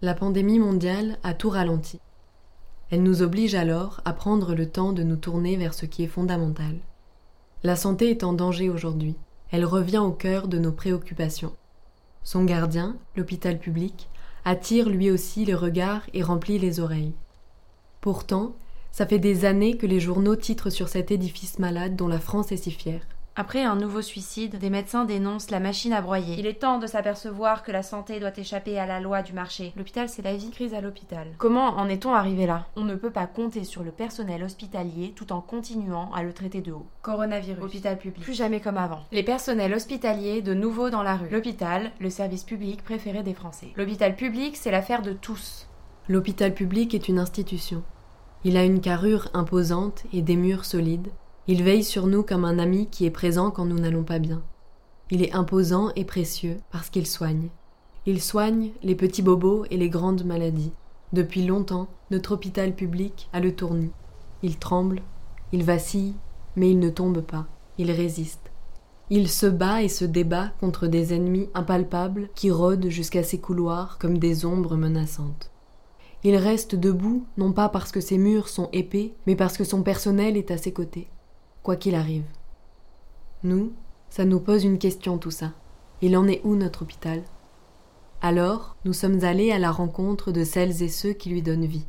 La pandémie mondiale a tout ralenti. Elle nous oblige alors à prendre le temps de nous tourner vers ce qui est fondamental. La santé est en danger aujourd'hui. Elle revient au cœur de nos préoccupations. Son gardien, l'hôpital public, attire lui aussi les regards et remplit les oreilles. Pourtant, ça fait des années que les journaux titrent sur cet édifice malade dont la France est si fière. Après un nouveau suicide, des médecins dénoncent la machine à broyer. Il est temps de s'apercevoir que la santé doit échapper à la loi du marché. L'hôpital, c'est la vie. Crise à l'hôpital. Comment en est-on arrivé là? On ne peut pas compter sur le personnel hospitalier tout en continuant à le traiter de haut. Coronavirus. Hôpital public. Plus jamais comme avant. Les personnels hospitaliers de nouveau dans la rue. L'hôpital, le service public préféré des Français. L'hôpital public, c'est l'affaire de tous. L'hôpital public est une institution. Il a une carrure imposante et des murs solides. Il veille sur nous comme un ami qui est présent quand nous n'allons pas bien. Il est imposant et précieux parce qu'il soigne. Il soigne les petits bobos et les grandes maladies. Depuis longtemps, notre hôpital public a le tournis. Il tremble, il vacille, mais il ne tombe pas. Il résiste. Il se bat et se débat contre des ennemis impalpables qui rôdent jusqu'à ses couloirs comme des ombres menaçantes. Il reste debout, non pas parce que ses murs sont épais, mais parce que son personnel est à ses côtés, quoi qu'il arrive. Nous, ça nous pose une question tout ça. Il en est où notre hôpital? Alors, nous sommes allés à la rencontre de celles et ceux qui lui donnent vie.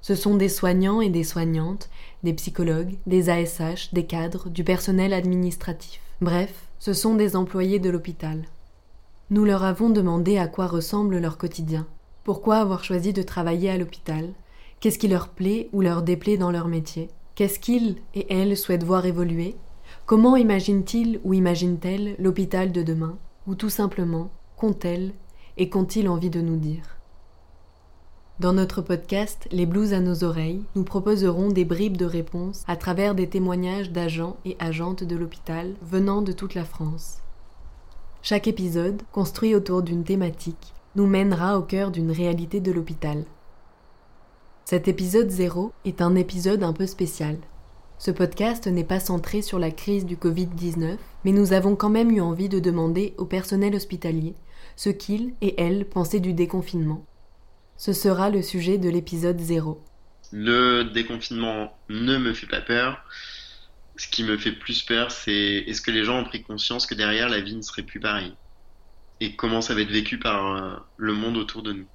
Ce sont des soignants et des soignantes, des psychologues, des ASH, des cadres, du personnel administratif. Bref, ce sont des employés de l'hôpital. Nous leur avons demandé à quoi ressemble leur quotidien, pourquoi avoir choisi de travailler à l'hôpital Qu'est-ce qui leur plaît ou leur déplaît dans leur métier Qu'est-ce qu'ils et elles souhaitent voir évoluer? Comment imaginent-ils ou imaginent-elles l'hôpital de demain? Ou tout simplement, qu'ont-elles et qu'ont-ils envie de nous dire? Dans notre podcast Les blues à nos oreilles, nous proposerons des bribes de réponses à travers des témoignages d'agents et agentes de l'hôpital venant de toute la France. Chaque épisode, construit autour d'une thématique, nous mènera au cœur d'une réalité de l'hôpital. Cet épisode 0 est un épisode un peu spécial. Ce podcast n'est pas centré sur la crise du Covid-19, mais nous avons quand même eu envie de demander au personnel hospitalier ce qu'il et elle pensaient du déconfinement. Ce sera le sujet de l'épisode 0. Le déconfinement ne me fait pas peur. Ce qui me fait plus peur, c'est est-ce que les gens ont pris conscience que derrière la vie ne serait plus pareille? Et comment ça va être vécu par euh, le monde autour de nous?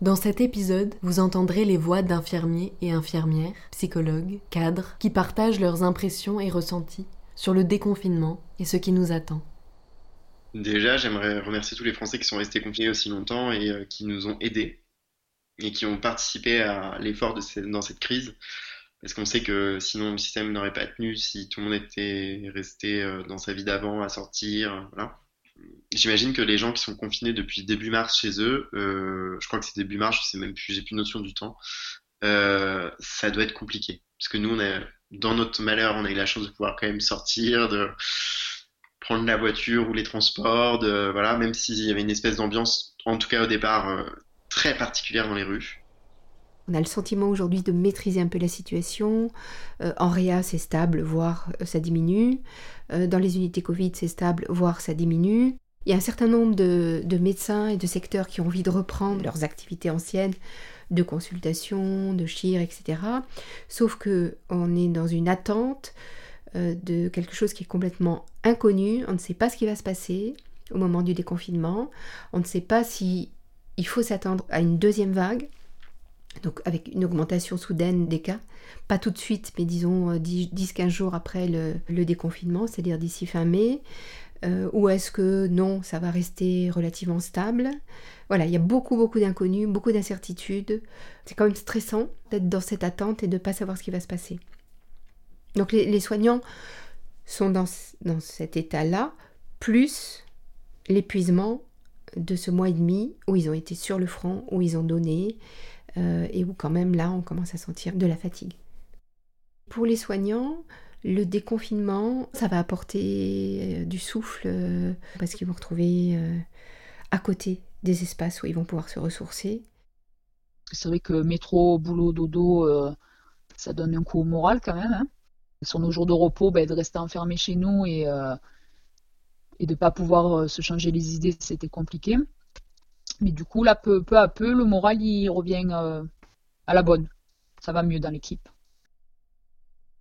Dans cet épisode, vous entendrez les voix d'infirmiers et infirmières, psychologues, cadres, qui partagent leurs impressions et ressentis sur le déconfinement et ce qui nous attend. Déjà, j'aimerais remercier tous les Français qui sont restés confinés aussi longtemps et euh, qui nous ont aidés et qui ont participé à l'effort dans cette crise. Parce qu'on sait que sinon le système n'aurait pas tenu si tout le monde était resté euh, dans sa vie d'avant à sortir. Voilà j'imagine que les gens qui sont confinés depuis début mars chez eux, euh, je crois que c'est début mars, je sais même plus, j'ai plus notion du temps, euh, ça doit être compliqué. Parce que nous, on a, dans notre malheur, on a eu la chance de pouvoir quand même sortir, de prendre la voiture ou les transports, de, voilà, même s'il y avait une espèce d'ambiance, en tout cas au départ, euh, très particulière dans les rues. On a le sentiment aujourd'hui de maîtriser un peu la situation. Euh, en réa, c'est stable, voire euh, ça diminue. Euh, dans les unités Covid, c'est stable, voire ça diminue. Il y a un certain nombre de, médecins et de secteurs qui ont envie de reprendre leurs activités anciennes de consultation, de chir, etc. Sauf que on est dans une attente de quelque chose qui est complètement inconnu. On ne sait pas ce qui va se passer au moment du déconfinement. On ne sait pas si il faut s'attendre à une deuxième vague donc avec une augmentation soudaine des cas, pas tout de suite, mais disons 10-15 euh, jours après le, déconfinement, c'est-à-dire d'ici fin mai, euh, ou est-ce que non, ça va rester relativement stable? Voilà, il y a beaucoup, beaucoup d'inconnus, beaucoup d'incertitudes. C'est quand même stressant d'être dans cette attente et de ne pas savoir ce qui va se passer. Donc les, soignants sont dans, dans cet état-là, plus l'épuisement de ce mois et demi où ils ont été sur le front, où ils ont donné, euh, et où quand même là on commence à sentir de la fatigue. Pour les soignants, le déconfinement, ça va apporter euh, du souffle euh, parce qu'ils vont retrouver à côté des espaces où ils vont pouvoir se ressourcer. C'est vrai que métro, boulot, dodo, ça donne un coup au moral quand même. Hein. Sur nos jours de repos, ben, de rester enfermé chez nous et, et de ne pas pouvoir se changer les idées, c'était compliqué. Mais du coup, là, peu, peu à peu, le moral, il revient euh, à la bonne. Ça va mieux dans l'équipe.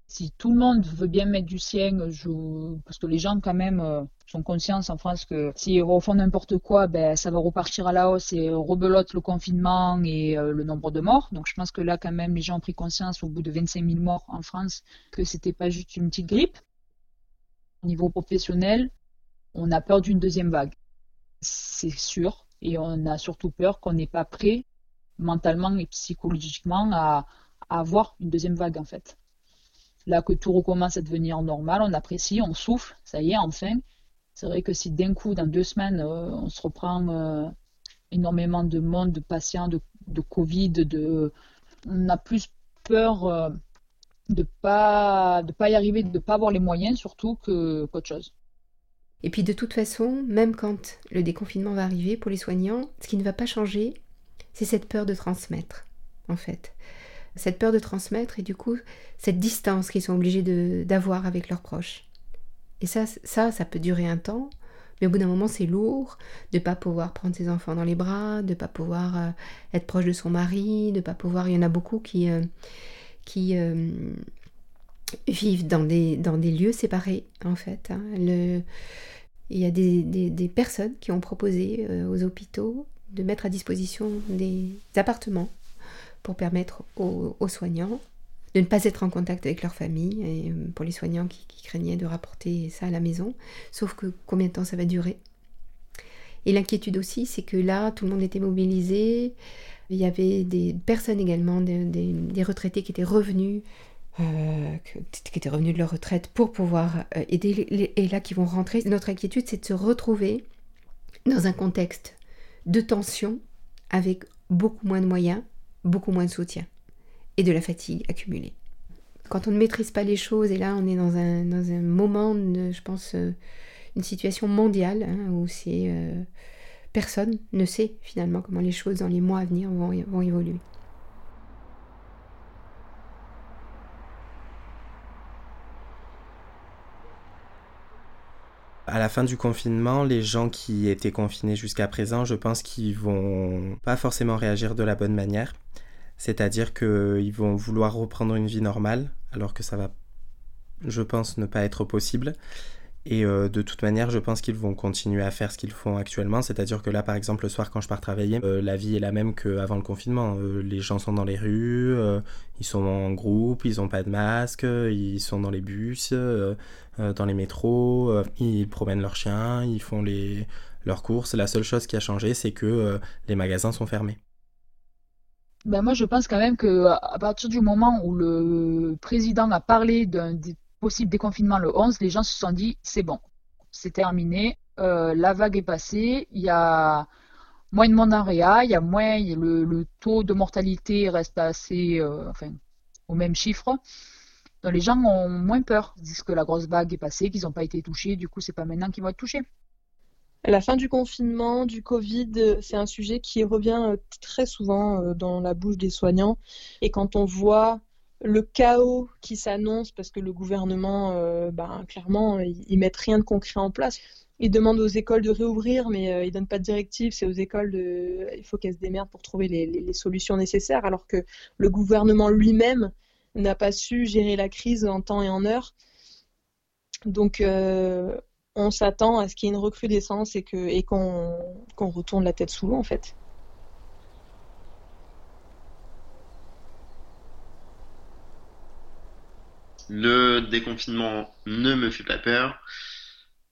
Si tout le monde veut bien mettre du sien, je... parce que les gens, quand même, euh, sont conscients en France que s'ils refont n'importe quoi, ben, ça va repartir à la hausse et rebelote le confinement et euh, le nombre de morts. Donc je pense que là, quand même, les gens ont pris conscience au bout de 25 000 morts en France que c'était pas juste une petite grippe. Au niveau professionnel, on a peur d'une deuxième vague. C'est sûr. Et on a surtout peur qu'on n'est pas prêt mentalement et psychologiquement à, avoir une deuxième vague en fait. Là que tout recommence à devenir normal, on apprécie, on souffle, ça y est, enfin. C'est vrai que si d'un coup, dans deux semaines, euh, on se reprend euh, énormément de monde, de patients, de, Covid, de, on a plus peur euh, de pas de pas y arriver, de ne pas avoir les moyens surtout qu'autre chose. Et puis de toute façon, même quand le déconfinement va arriver pour les soignants, ce qui ne va pas changer, c'est cette peur de transmettre, en fait. Cette peur de transmettre et du coup, cette distance qu'ils sont obligés d'avoir avec leurs proches. Et ça, ça, ça peut durer un temps, mais au bout d'un moment, c'est lourd de ne pas pouvoir prendre ses enfants dans les bras, de ne pas pouvoir euh, être proche de son mari, de ne pas pouvoir... Il y en a beaucoup qui, euh, qui euh, vivent dans des, dans des lieux séparés, en fait. Hein. Le, il y a des, des, personnes qui ont proposé euh, aux hôpitaux de mettre à disposition des appartements pour permettre aux, soignants de ne pas être en contact avec leur famille, et euh, pour les soignants qui, qui, craignaient de rapporter ça à la maison. Sauf que combien de temps ça va durer? Et l'inquiétude aussi, c'est que là, tout le monde était mobilisé. Il y avait des personnes également, des, des retraités qui étaient revenus euh, qui étaient revenus de leur retraite pour pouvoir euh, aider et là qui vont rentrer. Notre inquiétude, c'est de se retrouver dans un contexte de tension avec beaucoup moins de moyens, beaucoup moins de soutien et de la fatigue accumulée. Quand on ne maîtrise pas les choses, et là on est dans un, dans un moment, je pense, euh, une situation mondiale hein, où c'est personne ne sait finalement comment les choses dans les mois à venir vont, vont évoluer. À la fin du confinement, les gens qui étaient confinés jusqu'à présent, je pense qu'ils vont pas forcément réagir de la bonne manière. C'est-à-dire qu'ils vont vouloir reprendre une vie normale, alors que ça va, je pense, ne pas être possible. Et euh, de toute manière, je pense qu'ils vont continuer à faire ce qu'ils font actuellement. C'est-à-dire que là, par exemple, le soir, quand je pars travailler, euh, la vie est la même qu'avant le confinement. Euh, les gens sont dans les rues, ils sont en groupe, ils n'ont pas de masque, ils sont dans les bus, dans les métros, ils promènent leurs chiens, ils font les... leurs courses. La seule chose qui a changé, c'est que les magasins sont fermés. Ben moi, je pense quand même que à partir du moment où le président a parlé d'un possible déconfinement le 11, les gens se sont dit c'est bon, c'est terminé, euh, la vague est passée, il y a moins de monde en réa, il y a moins, le, taux de mortalité reste assez, euh, enfin, au même chiffre. Donc les gens ont moins peur, ils disent que la grosse vague est passée, qu'ils n'ont pas été touchés, du coup c'est pas maintenant qu'ils vont être touchés. La fin du confinement, du Covid, c'est un sujet qui revient euh, très souvent dans la bouche des soignants. Et quand on voit le chaos qui s'annonce parce que le gouvernement, euh, ben, clairement, ils, mettent rien de concret en place. Ils demandent aux écoles de réouvrir, mais euh, ils donnent pas de directive. C'est aux écoles de, il faut qu'elles se démerdent pour trouver les, solutions nécessaires, alors que le gouvernement lui-même n'a pas su gérer la crise en temps et en heure. Donc, euh, on s'attend à ce qu'il y ait une recrudescence et qu'on retourne la tête sous l'eau en fait. Le déconfinement ne me fait pas peur.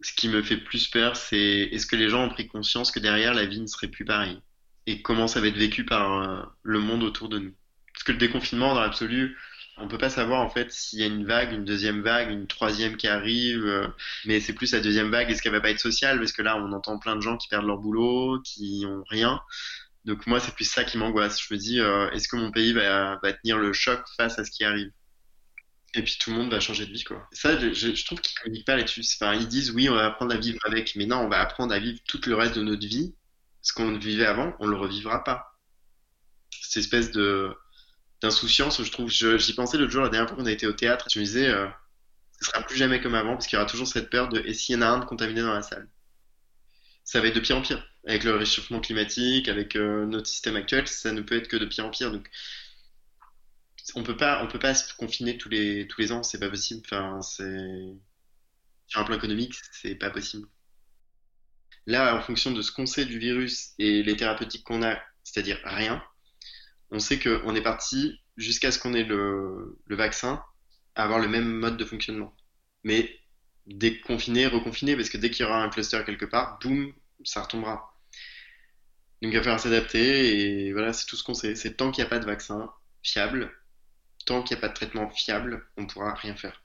Ce qui me fait plus peur, c'est est-ce que les gens ont pris conscience que derrière la vie ne serait plus pareille? Et comment ça va être vécu par euh, le monde autour de nous? Parce que le déconfinement, dans l'absolu, on peut pas savoir en fait s'il y a une vague, une deuxième vague, une troisième qui arrive, euh, mais c'est plus la deuxième vague. Est-ce qu'elle va pas être sociale? Parce que là, on entend plein de gens qui perdent leur boulot, qui ont rien. Donc moi, c'est plus ça qui m'angoisse. Je me dis, euh, est-ce que mon pays va tenir le choc face à ce qui arrive? Et puis tout le monde va changer de vie, quoi. Ça, je, trouve qu'ils communiquent pas là-dessus. Enfin, ils disent oui, on va apprendre à vivre avec, mais non, on va apprendre à vivre tout le reste de notre vie. Ce qu'on vivait avant, on le revivra pas. Cette espèce de d'insouciance, je trouve. J'y pensais l'autre jour, la dernière fois qu'on a été au théâtre, je me disais, euh, ce sera plus jamais comme avant, parce qu'il y aura toujours cette peur de et s'il y en a un de contaminé dans la salle? ça va être de pire en pire. Avec le réchauffement climatique, avec euh, notre système actuel, ça ne peut être que de pire en pire. Donc, on peut pas, on peut pas se confiner tous les tous les ans, c'est pas possible. Enfin, c'est sur un plan économique, c'est pas possible. Là, en fonction de ce qu'on sait du virus et les thérapeutiques qu'on a, c'est-à-dire rien, on sait qu'on est parti jusqu'à ce qu'on ait le, le vaccin à avoir le même mode de fonctionnement. Mais déconfiner, reconfiner, parce que dès qu'il y aura un cluster quelque part, boum, ça retombera. Donc il va falloir s'adapter et voilà, c'est tout ce qu'on sait. C'est tant qu'il n'y a pas de vaccin fiable, tant qu'il n'y a pas de traitement fiable, on ne pourra rien faire.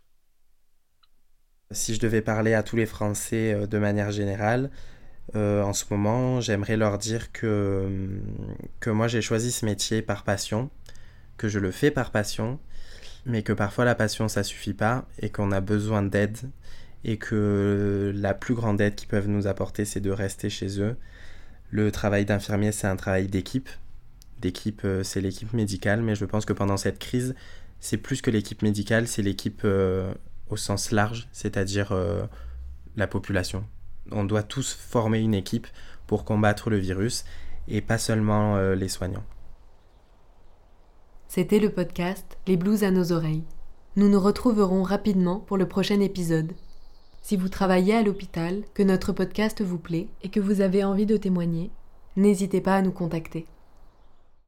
Si je devais parler à tous les Français euh, de manière générale, euh, en ce moment, j'aimerais leur dire que, que moi j'ai choisi ce métier par passion, que je le fais par passion, mais que parfois la passion ça suffit pas et qu'on a besoin d'aide et que la plus grande aide qu'ils peuvent nous apporter c'est de rester chez eux. Le travail d'infirmier c'est un travail d'équipe. D'équipe euh, c'est l'équipe médicale, mais je pense que pendant cette crise c'est plus que l'équipe médicale, c'est l'équipe euh, au sens large, c'est-à-dire euh, la population. On doit tous former une équipe pour combattre le virus et pas seulement les soignants. C'était le podcast Les blues à nos oreilles. Nous nous retrouverons rapidement pour le prochain épisode. Si vous travaillez à l'hôpital, que notre podcast vous plaît et que vous avez envie de témoigner, n'hésitez pas à nous contacter.